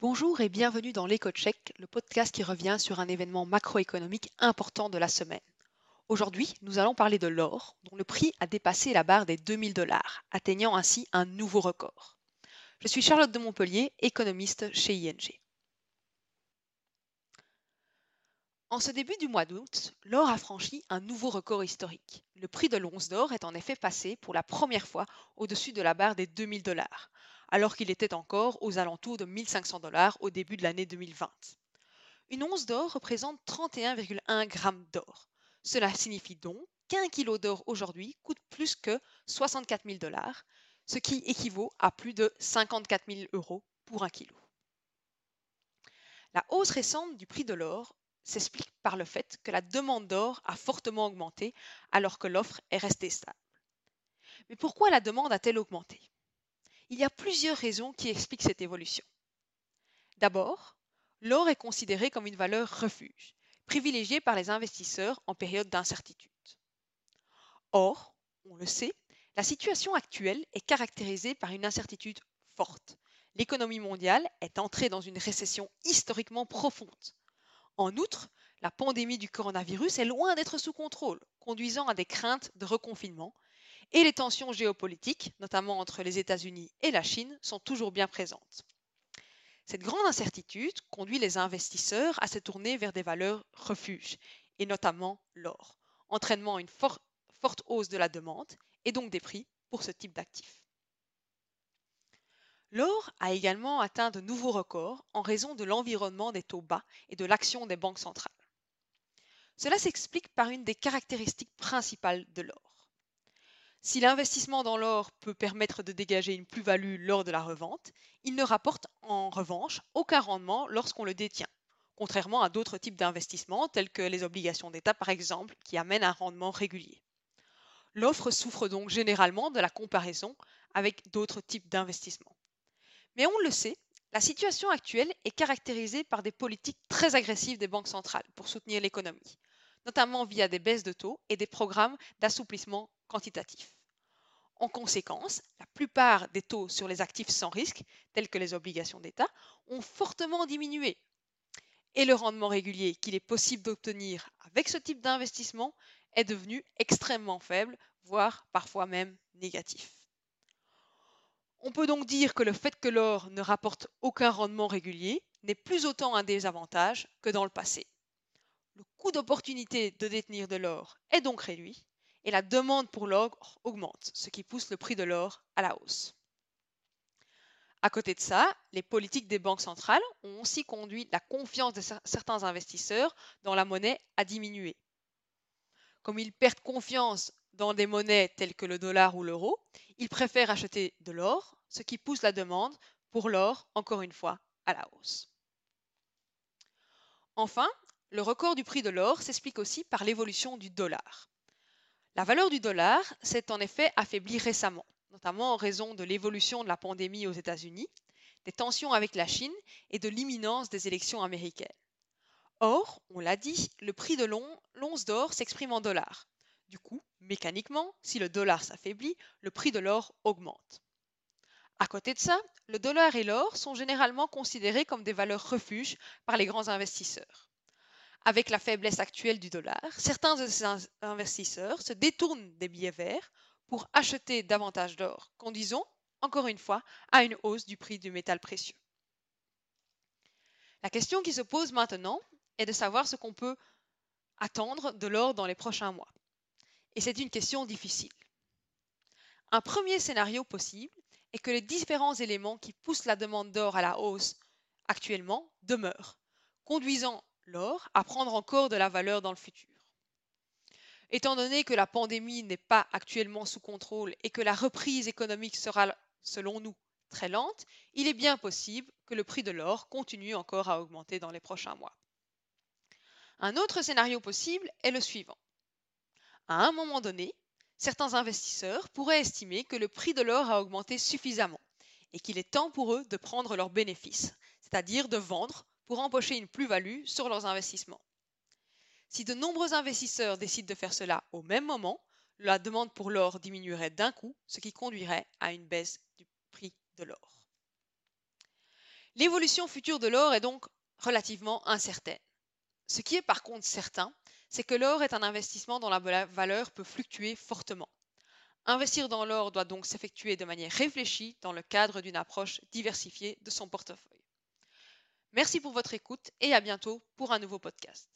Bonjour et bienvenue dans l'éco-check, le podcast qui revient sur un événement macroéconomique important de la semaine. Aujourd'hui, nous allons parler de l'or, dont le prix a dépassé la barre des 2000 dollars, atteignant ainsi un nouveau record. Je suis Charlotte de Montpellier, économiste chez ING. En ce début du mois d'août, l'or a franchi un nouveau record historique. Le prix de l'once d'or est en effet passé pour la première fois au-dessus de la barre des 2000 dollars, alors qu'il était encore aux alentours de 1500 dollars au début de l'année 2020. Une once d'or représente 31,1 grammes d'or. Cela signifie donc qu'un kilo d'or aujourd'hui coûte plus que 64 000 dollars, ce qui équivaut à plus de 54 000 euros pour un kilo. La hausse récente du prix de l'or s'explique par le fait que la demande d'or a fortement augmenté alors que l'offre est restée stable. Mais pourquoi la demande a-t-elle augmenté? Il y a plusieurs raisons qui expliquent cette évolution. D'abord, l'or est considéré comme une valeur refuge, privilégiée par les investisseurs en période d'incertitude. Or, on le sait, la situation actuelle est caractérisée par une incertitude forte. L'économie mondiale est entrée dans une récession historiquement profonde. En outre, la pandémie du coronavirus est loin d'être sous contrôle, conduisant à des craintes de reconfinement et les tensions géopolitiques, notamment entre les États-Unis et la Chine, sont toujours bien présentes. Cette grande incertitude conduit les investisseurs à se tourner vers des valeurs refuges, et notamment l'or, entraînant une forte hausse de la demande et donc des prix pour ce type d'actifs. L'or a également atteint de nouveaux records en raison de l'environnement des taux bas et de l'action des banques centrales. Cela s'explique par une des caractéristiques principales de l'or. Si l'investissement dans l'or peut permettre de dégager une plus-value lors de la revente, il ne rapporte en revanche aucun rendement lorsqu'on le détient, contrairement à d'autres types d'investissements tels que les obligations d'État par exemple, qui amènent un rendement régulier. L'offre souffre donc généralement de la comparaison avec d'autres types d'investissements. Mais on le sait, la situation actuelle est caractérisée par des politiques très agressives des banques centrales pour soutenir l'économie, notamment via des baisses de taux et des programmes d'assouplissement quantitatif. En conséquence, la plupart des taux sur les actifs sans risque, tels que les obligations d'État, ont fortement diminué. Et le rendement régulier qu'il est possible d'obtenir avec ce type d'investissement est devenu extrêmement faible, voire parfois même négatif. On peut donc dire que le fait que l'or ne rapporte aucun rendement régulier n'est plus autant un désavantage que dans le passé. Le coût d'opportunité de détenir de l'or est donc réduit et la demande pour l'or augmente, ce qui pousse le prix de l'or à la hausse. À côté de ça, les politiques des banques centrales ont aussi conduit la confiance de certains investisseurs dans la monnaie à diminuer. Comme ils perdent confiance dans des monnaies telles que le dollar ou l'euro, ils préfèrent acheter de l'or, ce qui pousse la demande pour l'or, encore une fois, à la hausse. Enfin, le record du prix de l'or s'explique aussi par l'évolution du dollar. La valeur du dollar s'est en effet affaiblie récemment, notamment en raison de l'évolution de la pandémie aux États-Unis, des tensions avec la Chine et de l'imminence des élections américaines. Or, on l'a dit, le prix de l'once d'or s'exprime en dollars. Du coup, mécaniquement, si le dollar s'affaiblit, le prix de l'or augmente. À côté de ça, le dollar et l'or sont généralement considérés comme des valeurs refuges par les grands investisseurs. Avec la faiblesse actuelle du dollar, certains de ces investisseurs se détournent des billets verts pour acheter davantage d'or, conduisant, encore une fois, à une hausse du prix du métal précieux. La question qui se pose maintenant est de savoir ce qu'on peut attendre de l'or dans les prochains mois. Et c'est une question difficile. Un premier scénario possible est que les différents éléments qui poussent la demande d'or à la hausse actuellement demeurent, conduisant l'or à prendre encore de la valeur dans le futur. Étant donné que la pandémie n'est pas actuellement sous contrôle et que la reprise économique sera, selon nous, très lente, il est bien possible que le prix de l'or continue encore à augmenter dans les prochains mois. Un autre scénario possible est le suivant. À un moment donné, certains investisseurs pourraient estimer que le prix de l'or a augmenté suffisamment et qu'il est temps pour eux de prendre leurs bénéfices, c'est-à-dire de vendre pour empocher une plus-value sur leurs investissements. Si de nombreux investisseurs décident de faire cela au même moment, la demande pour l'or diminuerait d'un coup, ce qui conduirait à une baisse du prix de l'or. L'évolution future de l'or est donc relativement incertaine. Ce qui est par contre certain, c'est que l'or est un investissement dont la valeur peut fluctuer fortement. Investir dans l'or doit donc s'effectuer de manière réfléchie dans le cadre d'une approche diversifiée de son portefeuille. Merci pour votre écoute et à bientôt pour un nouveau podcast.